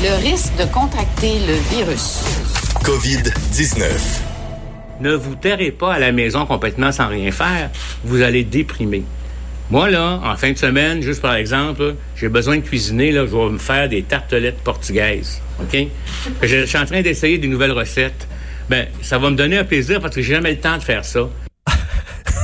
Le risque de contracter le virus. COVID-19. Ne vous terrez pas à la maison complètement sans rien faire. Vous allez déprimer. Moi, là, en fin de semaine, juste par exemple, j'ai besoin de cuisiner, là, je vais me faire des tartelettes portugaises. OK? Je, suis en train d'essayer des nouvelles recettes. Ben, ça va me donner un plaisir parce que j'ai jamais le temps de faire ça.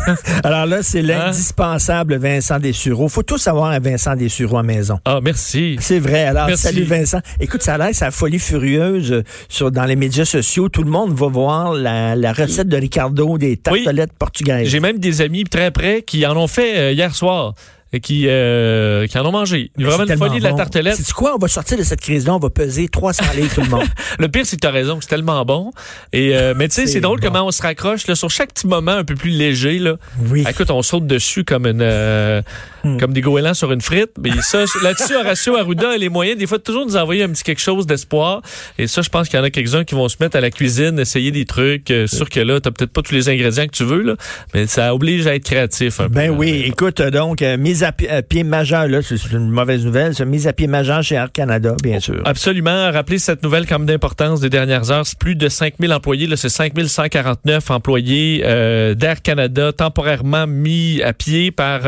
Alors là, c'est Hein? l'indispensable Vincent Dessureau. Faut tous avoir un Vincent Dessureau à maison. Ah, merci. C'est vrai. Alors, Merci. salut Vincent. Écoute, ça a l'air, c'est la folie furieuse euh, sur, dans les médias sociaux. Tout le monde va voir la, la recette de Ricardo des tartelettes portugaises. J'ai même des amis très près qui en ont fait euh, hier soir qui, euh, qui en ont mangé. Mais Vraiment c'est une folie de la tartelette. C'est quoi? On va sortir de cette crise-là, on va peser 300 livres tout le monde. Le pire, c'est que tu as raison, c'est tellement bon. Et, euh, mais tu sais, C'est c'est drôle bon. comment on se raccroche là, sur chaque petit moment un peu plus léger. Là. Oui. Ah, Écoute, on saute dessus comme une euh, Hmm. comme des goélands sur une frite. Mais ça, là-dessus, Horacio Arruda a les moyens des fois de toujours nous envoyer un petit quelque chose d'espoir. Et ça, je pense qu'il y en a quelques-uns qui vont se mettre à la cuisine, essayer des trucs. Euh, sûr que là, t'as peut-être pas tous les ingrédients que tu veux, là, mais ça oblige à être créatif. Un Ben peu, oui, écoute, euh, donc, euh, mise à, pi- à pied majeur, là, c'est c'est une mauvaise nouvelle, ça, mise à pied majeur chez Air Canada, bien sûr. Absolument. Rappelez cette nouvelle comme d'importance des dernières heures. C'est plus de 5000 employés. Là, c'est 5149 employés euh, d'Air Canada temporairement mis à pied par,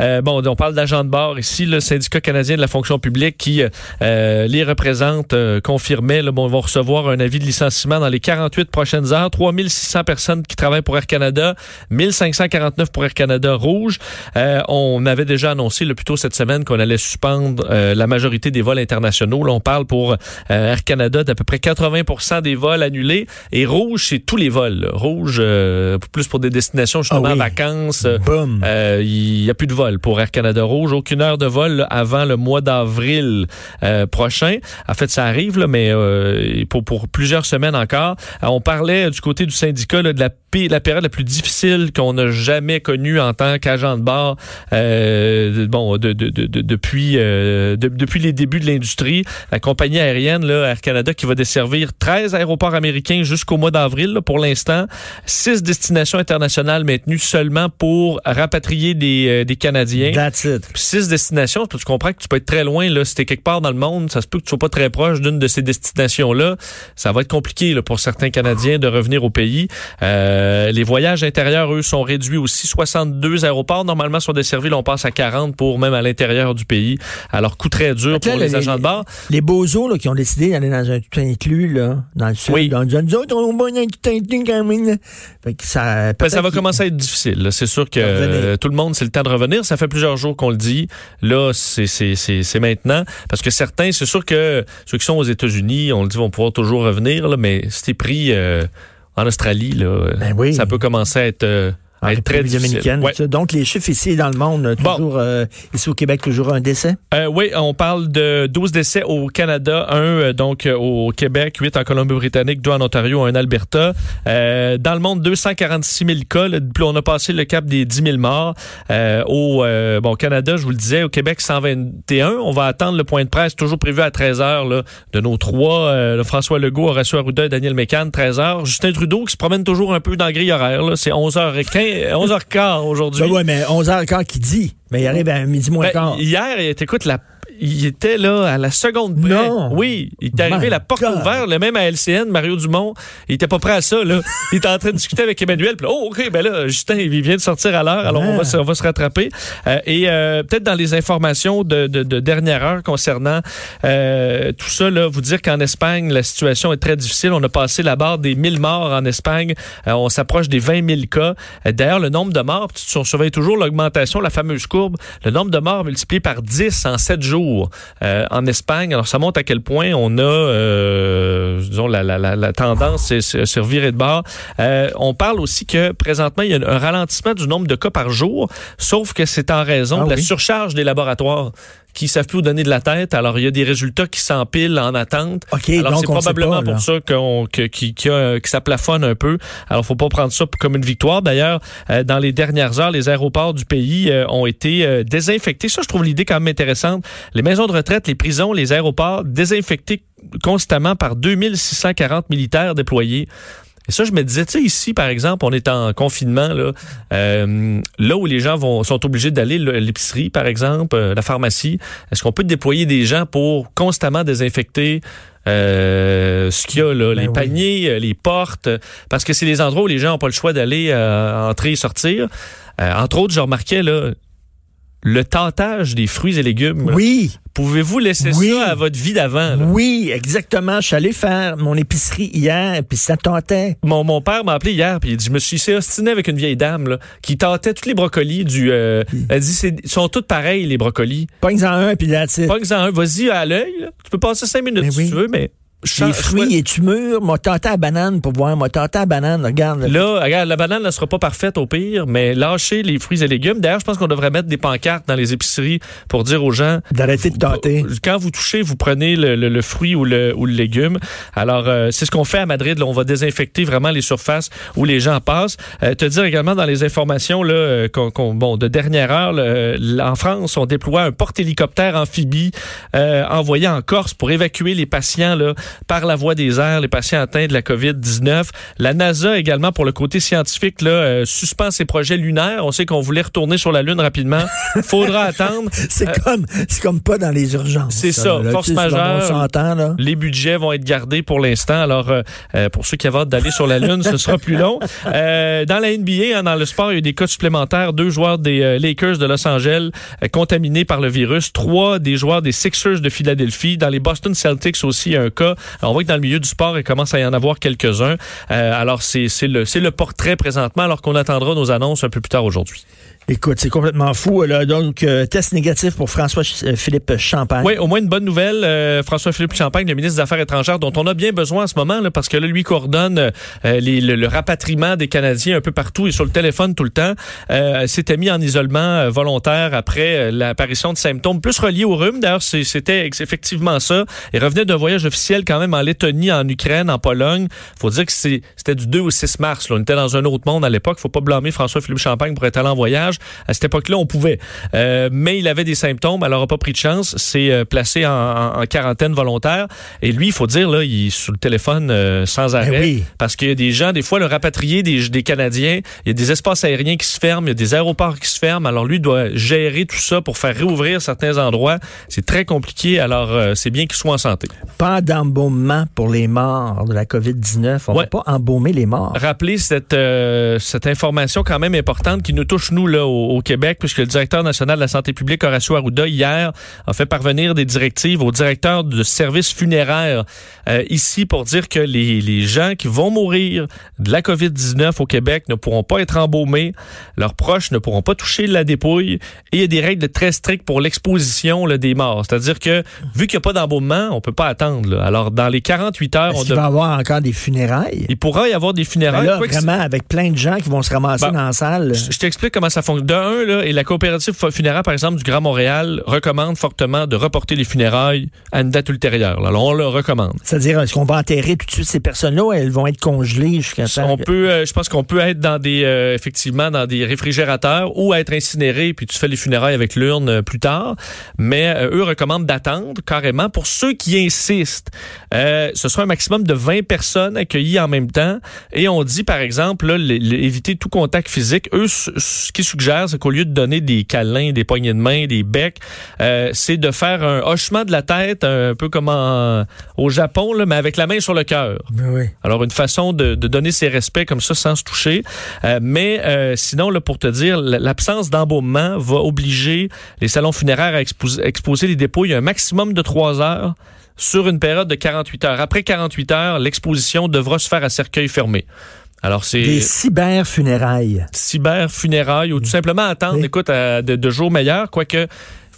euh, bon, on parle d'agents de bord ici, le syndicat canadien de la fonction publique qui euh, les représente, euh, confirmait, là, bon, ils vont recevoir un avis de licenciement dans les 48 prochaines heures. 3600 personnes qui travaillent pour Air Canada, 1549 pour Air Canada Rouge. Euh, on avait déjà annoncé le plus tôt cette semaine qu'on allait suspendre euh, la majorité des vols internationaux. Là, on parle pour euh, Air Canada d'à peu près 80 des vols annulés. Et Rouge, c'est tous les vols. là. Rouge, euh, plus pour des destinations justement Ah oui. vacances. euh, euh, Il n'y a plus de vol pour Air Canada Rouge. Aucune heure de vol avant le mois d'avril euh, prochain. En fait, ça arrive, mais euh, pour, plusieurs semaines encore. Euh, on parlait du côté du syndicat de la, période la plus difficile qu'on a jamais connue en tant qu'agent de bord. bon, de, de- de- de- depuis de- depuis les débuts de l'industrie, la compagnie aérienne là, Air Canada qui va desservir 13 aéroports américains jusqu'au mois d'avril pour l'instant, six destinations internationales maintenues seulement pour rapatrier des Canadiens. That's it. Puis six destinations, tu comprends que tu peux être très loin. Là, si t'es quelque part dans le monde, ça se peut que tu sois pas très proche d'une de ces destinations-là. Ça va être compliqué là, pour certains Canadiens de revenir au pays. Euh, les voyages intérieurs, eux, sont réduits aussi. 62 aéroports, normalement, sont desservis. Là, on passe à 40 pour même à l'intérieur du pays. Alors, coup très dur là, pour les, les- agents de bord. Les là, qui ont décidé d'aller dans un tout inclus, là, dans le sud, Oui. disant, nous autres, on va dans un tout inclus quand même. Fait que ça, Ben, ça va commencer à être difficile. C'est sûr que euh, tout le monde, c'est le temps de revenir. Ça fait plusieurs jours qu'on le dit. Là, c'est c'est- c'est- c'est maintenant. Parce que certains, c'est sûr que ceux qui sont aux États-Unis, on le dit, vont pouvoir toujours revenir. Là, mais si t'es pris euh, en Australie, là, Ben oui. ça peut commencer à être, euh, en à être très République difficile. dominicaine. Ouais. Donc, les chiffres ici dans le monde, Bon. toujours, euh, ici au Québec, toujours un décès? Euh, oui, on parle de 12 décès au Canada, un euh, donc euh, au Québec, 8 en Colombie-Britannique, 2 en Ontario, un en Alberta. Euh, dans le monde, 246 000 cas. là, on a passé le cap des 10 000 morts. Euh, au euh, bon Canada, je vous le disais, au Québec, 121. On va attendre le point de presse, toujours prévu à 13 h là, de nos trois, euh, le François Legault, Horacio Arruda et Daniel Mécan, 13 h Justin Trudeau qui se promène toujours un peu dans le grille horaire. là. C'est 11h15, 11h15 aujourd'hui. Ben ouais, mais 11h15 qui dit. Mais il arrive à midi moins Ben, quart. hier, écoute, la, il était là à la seconde près. Non. Oui, il est arrivé My la porte God. ouverte, le même à LCN, Mario Dumont, il était pas prêt à ça, là. Il était en train de discuter avec Emmanuel, puis oh, OK, ben là, Justin, il vient de sortir à l'heure, alors on, va, se- on va se rattraper. Euh, et euh, peut-être dans les informations de, de, de dernière heure concernant euh, tout ça, là, vous dire qu'en Espagne, la situation est très difficile. On a passé la barre des 1000 morts en Espagne. Euh, on s'approche des 20 000 cas. Euh, D'ailleurs, le nombre de morts, on surveille toujours l'augmentation, la fameuse courbe, le nombre de morts multiplié par 10 en 7 jours euh, en Espagne. Alors, ça montre à quel point on a, euh, disons, la, la, la, la tendance c'est c'est- c'est revirer de bord. Euh, on parle aussi que présentement, il y a un ralentissement du nombre de cas par jour, sauf que c'est en raison Ah de la oui. surcharge des laboratoires qui savent plus où donner de la tête. Alors, il y a des résultats qui s'empilent en attente. OK, Alors, c'est probablement pas, pour ça qu'on, que, qui, qui a- que ça plafonne un peu. Alors, faut pas prendre ça comme une victoire. D'ailleurs, euh, dans les dernières heures, les aéroports du pays euh, ont été euh, désinfectés. Ça, je trouve l'idée quand même intéressante. Les maisons de retraite, les prisons, les aéroports désinfectés constamment par 2640 militaires déployés. Et ça, je me disais, tu sais, ici, par exemple, on est en confinement, là, euh, là où les gens vont, sont obligés d'aller, l'épicerie, par exemple, euh, la pharmacie, est-ce qu'on peut déployer des gens pour constamment désinfecter euh, ce qu'il y a là, Ben les oui. paniers, euh, les portes, parce que c'est les endroits où les gens n'ont pas le choix d'aller euh, entrer et sortir. Euh, entre autres, je remarquais là, le tentage des fruits et légumes. Oui, Pouvez-vous laisser Oui. ça à votre vie d'avant? oui, exactement. Je suis allé faire mon épicerie hier, puis ça tentait. Mon, mon père m'a appelé hier puis il dit je me suis ostiné avec une vieille dame là, qui tentait tous les brocolis du euh, elle dit c'est ils sont tous pareils les brocolis. Pogne-en un, puis là. Pas un, vas-y à l'œil, tu peux passer cinq minutes Ben si oui. tu veux mais Les fruits, es-tu mûr? M'a tenté à banane pour voir. M'a tenté à banane, regarde. Là, regarde, la banane ne sera pas parfaite au pire, mais lâchez les fruits et légumes. D'ailleurs, je pense qu'on devrait mettre des pancartes dans les épiceries pour dire aux gens D'arrêter de tenter. Quand vous touchez, vous prenez le, le- le fruit ou le, ou le légume. Alors, euh, c'est ce qu'on fait à Madrid. Là, on va désinfecter vraiment les surfaces où les gens passent. Euh, te dire également dans les informations là, euh, qu'on- qu'on- bon, de dernière heure, là, euh, en France, on déploie un porte-hélicoptère amphibie euh, envoyé en Corse pour évacuer les patients là, par la voie des airs, les patients atteints de la COVID-19. La NASA également, pour le côté scientifique, là, euh, suspend ses projets lunaires. On sait qu'on voulait retourner sur la Lune rapidement. Faudra attendre. C'est comme, c'est comme pas dans les urgences. C'est ça, là. force majeure. Là. Les budgets vont être gardés pour l'instant. Alors, euh, euh, pour ceux qui avaient hâte d'aller sur la Lune, ce sera plus long. Euh, dans la NBA, hein, dans le sport, il y a eu des cas supplémentaires. Deux joueurs des euh, Lakers de Los Angeles euh, contaminés par le virus. Trois des joueurs des Sixers de Philadelphie. Dans les Boston Celtics aussi, il y a un cas. On voit que dans le milieu du sport, il commence à y en avoir quelques-uns. Euh, alors, c'est le, c'est le portrait présentement, alors qu'on attendra nos annonces un peu plus tard aujourd'hui. Écoute, c'est complètement fou. Là. Donc, euh, test négatif pour François-Philippe Champagne. Oui, au moins une bonne nouvelle. Euh, François-Philippe Champagne, le ministre des Affaires étrangères, dont on a bien besoin en ce moment, là, parce que là, lui coordonne euh, le, le rapatriement des Canadiens un peu partout et sur le téléphone tout le temps, euh, s'était mis en isolement euh, volontaire après euh, l'apparition de symptômes plus reliés au rhume. D'ailleurs, c'était effectivement ça. Il revenait d'un voyage officiel quand même en Lettonie, en Ukraine, en Pologne. faut dire que c'était du 2 au 6 mars. Là. On était dans un autre monde à l'époque. faut pas blâmer François-Philippe Champagne pour être allé en voyage. À cette époque-là, on pouvait. Euh, mais il avait des symptômes, alors il n'a pas pris de chance. C'est euh, placé en, en- en quarantaine volontaire. Et lui, il faut dire, là, il est sur le téléphone euh, sans arrêt. oui. Parce qu'il y a des gens, des fois, le rapatrier des, des Canadiens, il y a des espaces aériens qui se ferment, il y a des aéroports qui se ferment. Alors lui, il doit gérer tout ça pour faire réouvrir certains endroits. C'est très compliqué. Alors, c'est bien qu'il soit en santé. Pas d'embaumement pour les morts de la COVID-19. On Ouais. va pas embaumer les morts. rappeler cette, cette information quand même importante qui nous touche, nous, là, au, au Québec, puisque le directeur national de la santé publique, Horacio Arruda, hier, a fait parvenir des directives au directeur de services funéraires euh, ici pour dire que les, les gens qui vont mourir de la COVID-19 au Québec ne pourront pas être embaumés, leurs proches ne pourront pas toucher la dépouille, et il y a des règles très strictes pour l'exposition là, des morts. C'est-à-dire que, vu qu'il n'y a pas d'embaumement, on peut pas attendre. là. Alors, dans les 48 heures, Est-ce on qu'il va y avoir encore des funérailles? il pourra y avoir des Ben funérailles. là, quoique vraiment, avec plein de gens qui vont se ramasser Ben, dans la salle. je t'explique comment ça fonctionne. De un, là, et la coopérative fu- funéraire, par exemple, du Grand Montréal, recommande fortement de reporter les funérailles à une date ultérieure. là. Alors, on le recommande. C'est-à-dire, est-ce qu'on va enterrer tout de suite ces personnes-là ou elles vont être congelées jusqu'à temps On peut, euh, je pense qu'on peut être dans des, euh, effectivement, dans des réfrigérateurs ou être incinéré, puis tu fais les funérailles avec l'urne euh, plus tard. Mais euh, eux recommandent d'attendre carrément. Pour ceux qui insistent, ce sera un maximum de 20 personnes accueillies en même temps. Et on dit, par exemple, là, les- les- éviter tout contact physique. Eux, ce ce qu'ils suggèrent, c'est qu'au lieu de donner des câlins, des poignées de main, des becs, euh, c'est de faire un hochement de la tête, un peu comme en- au Japon, là, mais avec la main sur le cœur. Ben oui. Alors, une façon de, de donner ses respects comme ça sans se toucher. Euh, mais euh, sinon, là, pour te dire, l'absence d'embaumement va obliger les salons funéraires à exposer, exposer les dépouilles un maximum de trois heures sur une période de 48 heures. Après 48 heures, l'exposition devra se faire à cercueil fermé. Alors, c'est Des cyber-funérailles. cyber funérailles ou tout simplement attendre, Oui. écoute, à de, de jours meilleurs, quoique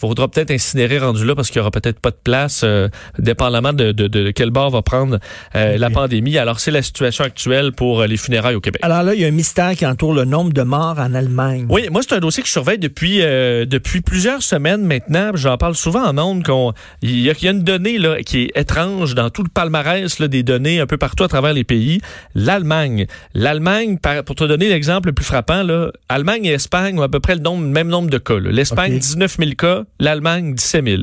faudra peut-être incinérer rendu là parce qu'il y aura peut-être pas de place, euh, dépendamment de, de, de quel bord va prendre euh, la pandémie. Alors, c'est la situation actuelle pour euh, les funérailles au Québec. Alors là, il y a un mystère qui entoure le nombre de morts en Allemagne. Oui, moi, c'est un dossier que je surveille depuis euh, depuis plusieurs semaines maintenant. J'en parle souvent en ondes. qu'on Il y, y a une donnée là, qui est étrange dans tout le palmarès là, des données un peu partout à travers les pays. L'Allemagne. L'Allemagne, pour te donner l'exemple le plus frappant, là, Allemagne et Espagne ont à peu près le nombre, même nombre de cas. L'Espagne, OK. 19 000 cas. L'Allemagne, 17 000.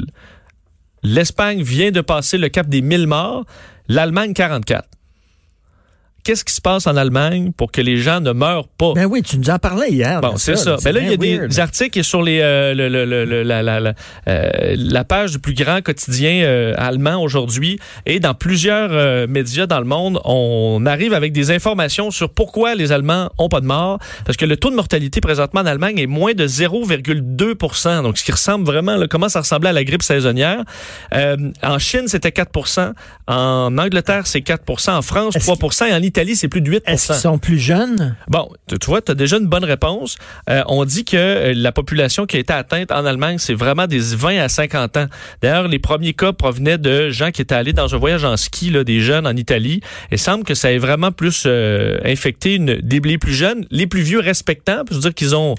L'Espagne vient de passer le cap des 1000 morts. L'Allemagne, 44. Qu'est-ce qui se passe en Allemagne pour que les gens ne meurent pas? Ben oui, tu nous en parlais hier. Bon, c'est ça. là. Ben là, il y a des, weird. des articles sur les, euh, le- le- la, la, la, euh, la page du plus grand quotidien euh, allemand aujourd'hui et dans plusieurs euh, médias dans le monde, on arrive avec des informations sur pourquoi les Allemands ont pas de mort. Parce que le taux de mortalité présentement en Allemagne est moins de 0,2 Donc, ce qui ressemble vraiment, là, comment ça ressemblait à la grippe saisonnière? En Chine, c'était 4% En Angleterre, c'est 4% En France, Est-ce 3 Et en Italie, c'est plus de 8 Est-ce qu'ils sont plus jeunes? Bon, tu tu vois, tu as déjà une bonne réponse. Euh, on dit que euh, la population qui a été atteinte en Allemagne, c'est vraiment des 20 à 50 ans. D'ailleurs, les premiers cas provenaient de gens qui étaient allés dans un voyage en ski, là, des jeunes en Italie. Il semble que ça ait vraiment plus euh, infecté une, des les plus jeunes, les plus vieux respectants. Je veux dire qu'ils ont on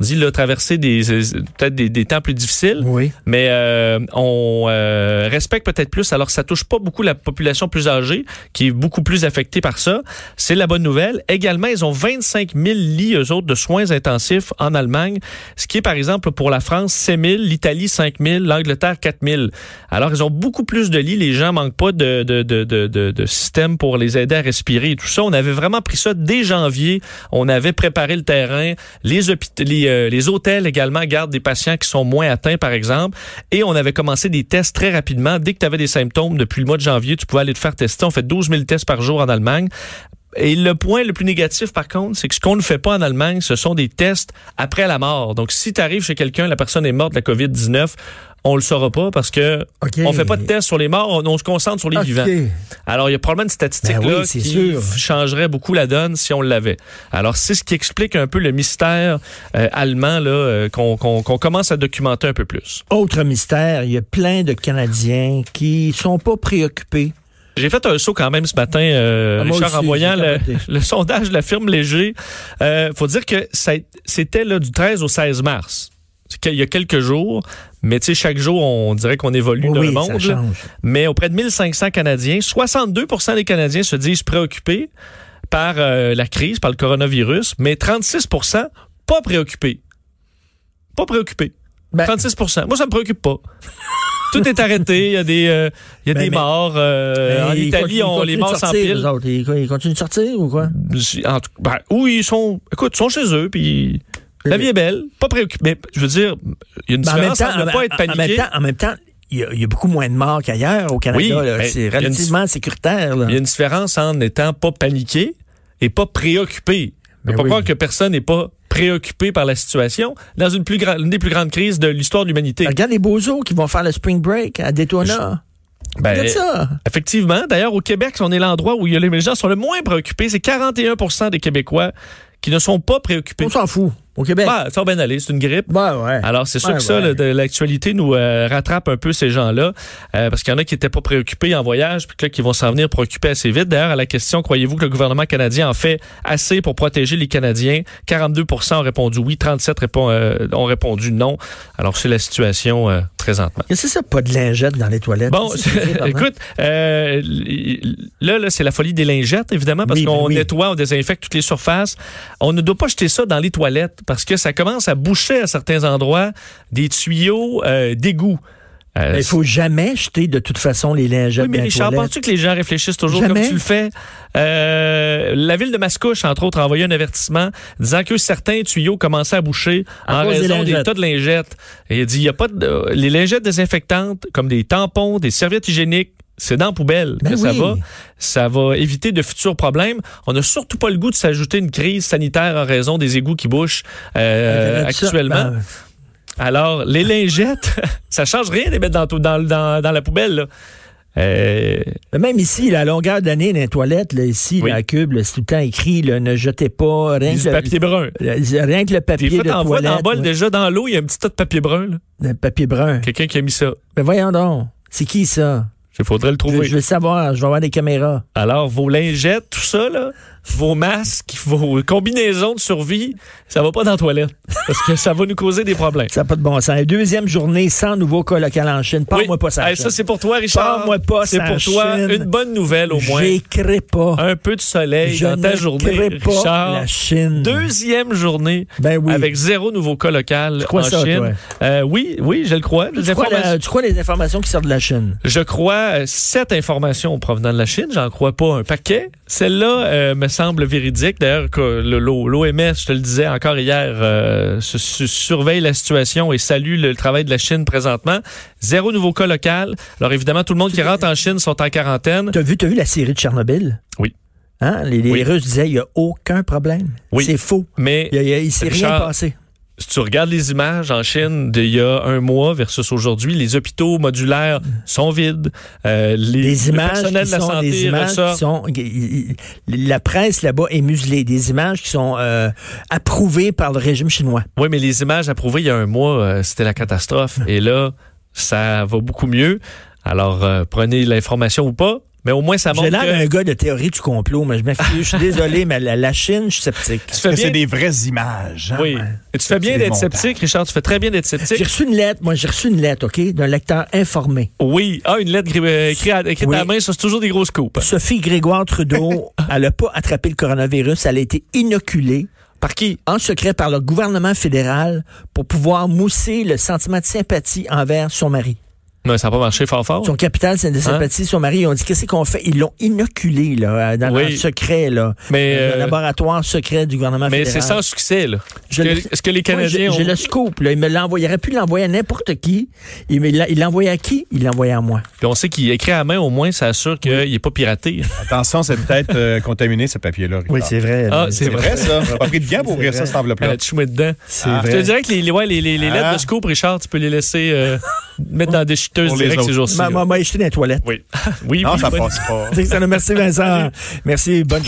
dit là, traversé des euh, peut-être des, des temps plus difficiles. Oui. Mais euh, on euh, respecte peut-être plus. Alors, ça touche pas beaucoup la population plus âgée, qui est beaucoup plus affectée par ça. C'est la bonne nouvelle. Également, ils ont 25 000 lits, eux autres, de soins intensifs en Allemagne, ce qui est, par exemple, pour la France, 7 000, l'Italie, 5 000, l'Angleterre, 4 000. Alors, ils ont beaucoup plus de lits. Les gens manquent pas de, de, de, de, de, de système pour les aider à respirer et tout ça. On avait vraiment pris ça dès janvier. On avait préparé le terrain. Les hôpitaux, les, euh, les hôtels également gardent des patients qui sont moins atteints, par exemple. Et on avait commencé des tests très rapidement. Dès que tu avais des symptômes, depuis le mois de janvier, tu pouvais aller te faire tester. On fait 12 000 tests par jour en Allemagne. Et le point le plus négatif, par contre, c'est que ce qu'on ne fait pas en Allemagne, ce sont des tests après la mort. Donc, si tu arrives chez quelqu'un, la personne est morte de la COVID-19, on le saura pas parce que OK. on fait pas de tests sur les morts, on, on se concentre sur les vivants. Alors, il y a probablement une statistique Ben là qui sûr. changerait beaucoup la donne si on l'avait. Alors, c'est ce qui explique un peu le mystère euh, allemand là euh, qu'on commence à documenter un peu plus. Autre mystère, il y a plein de Canadiens qui sont pas préoccupés. J'ai fait un saut quand même ce matin, euh, Ah, Richard, en voyant le, le sondage de la firme Léger. Euh, faut dire que c'était du 13 au 16 mars. Qu'il y a quelques jours, mais tu sais, chaque jour, on dirait qu'on évolue dans oui, le ça monde. Mais auprès de 1500 Canadiens, 62% des Canadiens se disent préoccupés par euh, la crise, par le coronavirus, mais 36% pas préoccupés. Pas préoccupés. Ben- 36% Moi, ça me préoccupe pas. Tout est arrêté. Il y a des, euh, il y a Ben, des mais- morts. euh, en Mais ils Italie, on les morts autres. Ils, continuent de sortir ou quoi? En tout- ben, oui, ils sont. Écoute, ils sont chez eux, puis la vie est belle, pas préoccupé. Mais je veux dire, il y a une Ben, en même différence temps, entre ne en- pas être en- en même paniqué. temps, en même temps, il y, a, il y a beaucoup moins de morts qu'ailleurs au Canada. Oui, ben, c'est une- relativement sécuritaire. là. Il y a une différence en n'étant pas paniqué et pas préoccupé. Ne Ben pas oui. croire que personne n'est pas préoccupé par la situation dans une, plus grande, une des plus grandes crises de l'histoire de l'humanité. Regarde les beaux-os qui vont faire le spring break à Daytona. Ben, Regarde ça. Effectivement. D'ailleurs, au Québec, on est l'endroit où les gens sont le moins préoccupés. C'est 41% des Québécois qui ne sont pas préoccupés. On s'en fout. Au Québec. Bah, ça va bien aller, c'est une grippe. Ben ouais. Alors, c'est sûr que ça, ouais. l'actualité nous euh, rattrape un peu ces gens-là, euh, parce qu'il y en a qui n'étaient pas préoccupés en voyage, puis que là, qui vont s'en venir préoccupés assez vite. D'ailleurs, à la question, croyez-vous que le gouvernement canadien en fait assez pour protéger les Canadiens? 42% ont répondu oui, 37 répond- euh, ont répondu non. Alors, c'est la situation euh, présentement. Qu'est-ce que c'est ça, pas de lingette dans les toilettes? Bon, écoute, euh, là, là c'est la folie des lingettes, évidemment, parce Oui, ben qu'on oui. nettoie, on désinfecte toutes les surfaces. On ne doit pas jeter ça dans les toilettes, parce que ça commence à boucher à certains endroits des tuyaux euh, d'égout. Euh, Il faut jamais jeter de toute façon les lingettes oui, mais Richard, penses-tu que les gens réfléchissent toujours Jamais. comme tu le fais? Euh, la ville de Mascouche, entre autres, a envoyé un avertissement disant que certains tuyaux commençaient à boucher À en des raison des, tas de lingettes. Et il a dit, il y a pas de, euh, les lingettes désinfectantes, comme des tampons, des serviettes hygiéniques, c'est dans la poubelle Ben que ça va. Ça va éviter de futurs problèmes. On n'a surtout pas le goût de s'ajouter une crise sanitaire en raison des égouts qui bouchent euh, ça. actuellement. Ben, Alors, les lingettes, ça change rien de les mettre dans, dans, dans, dans la poubelle. là. Euh, Même ici, la longueur d'année dans les toilettes, là, ici, Oui. la cube, c'est tout le temps écrit, là, ne jetez pas, rien que, papier brun. le, rien que le Des papier fois, de vois toilette. dans le bol, ouais. déjà dans l'eau, il y a un petit tas de papier brun. là. Le papier brun. Quelqu'un qui a mis ça. Mais voyons donc, c'est qui ça? Il faudrait le Je, trouver. je veux le savoir, je vais avoir des caméras. Alors, vos lingettes, tout ça, là, vos masques, vos combinaisons de survie, ça va pas dans la toilette. Parce que ça va nous causer des problèmes. Ça n'a pas de bon sens. Deuxième journée sans nouveau cas local en Chine. Parle-moi Oui. pas ça. Hey, ça, c'est pour toi, Richard. Parle-moi pas C'est pour toi Chine. une bonne nouvelle, au moins. J'écris pas. Un peu de soleil Je dans ta ne journée, pas Richard. la Chine. Deuxième journée Ben oui. avec zéro nouveau cas local en ça, Chine. toi? Euh, oui, oui, je le crois. tu, crois la- tu crois les informations qui sortent de la Chine? Je crois euh, sept informations provenant de la Chine. J'en crois pas un paquet. Celle-là euh, me semble véridique. D'ailleurs, l'OMS, je te le disais encore hier, euh, se- se- surveille la situation et salue le travail de la Chine présentement. Zéro nouveau cas local. Alors évidemment, tout le monde qui rentre en Chine sont en quarantaine. T'as vu, t'as vu la série de Tchernobyl? Oui. Hein? Les, les Oui. Russes disaient, il n'y a aucun problème. Oui. C'est faux. Mais Il, il s'est rien passé. Si tu regardes les images en Chine d'il y a un mois versus aujourd'hui, les hôpitaux modulaires sont vides. Euh, les, Des le images personnel de la sont santé des images qui sont la presse là-bas est muselée des images qui sont euh, approuvées par le régime chinois. Oui, mais les images approuvées il y a un mois, euh, c'était la catastrophe. Et là, ça va beaucoup mieux. Alors, euh, prenez l'information ou pas, mais au moins ça montre J'ai l'air que d'un gars de théorie du complot, mais je m'excuse, je suis désolé, mais la, la Chine, je suis sceptique. tu fais bien. c'est des vraies images. hein? Oui. Et tu fais bien d'être sceptique, Richard. Tu fais très bien d'être J'ai sceptique. reçu une lettre, moi j'ai reçu une lettre, OK, d'un lecteur informé. Oui. Ah, une lettre euh, écrite à, écrite Oui. à la main, ça, c'est toujours des grosses coupes. Sophie Grégoire Trudeau, elle n'a pas attrapé le coronavirus, elle a été inoculée Par qui? en secret par le gouvernement fédéral pour pouvoir mousser le sentiment de sympathie envers son mari. Non, ça n'a pas marché fort fort. Son capital, c'est de sympathie. Son mari, ils ont dit, qu'est-ce qu'on fait? Ils l'ont inoculé, là, dans Oui. le secret, là. Mais, Dans euh, le laboratoire secret du gouvernement Mais fédéral. c'est sans succès, là. Je Est-ce le- que, est-ce que les Moi, Canadiens j'ai- J'ai ont... le scoop, là. Il me. Il aurait pu l'envoyer à n'importe qui. Il il l'a envoyé à qui? Il l'a envoyé à moi. Puis on sait qu'il écrit à main, au moins, ça assure qu'il n'est pas piraté. Attention, c'est peut-être euh, contaminé, ce papier-là. Richard. vrai. Ah, c'est C'est vrai, ça. J'ai pas pris de gants pour ouvrir C'est ça, vrai. cette enveloppe-là. Euh, tu mets dedans. C'est Ah. Je te vrai. dirais que les, les- ouais, les, les- les lettres Ah. de scoop, Richard, tu peux les laisser euh, mettre dans des les direct ces jours-ci. M'a jeté dans les toilettes. Oui. oui, Non, oui, ça passe pas. C'est ça, Merci, Vincent. Merci. Bonne journée.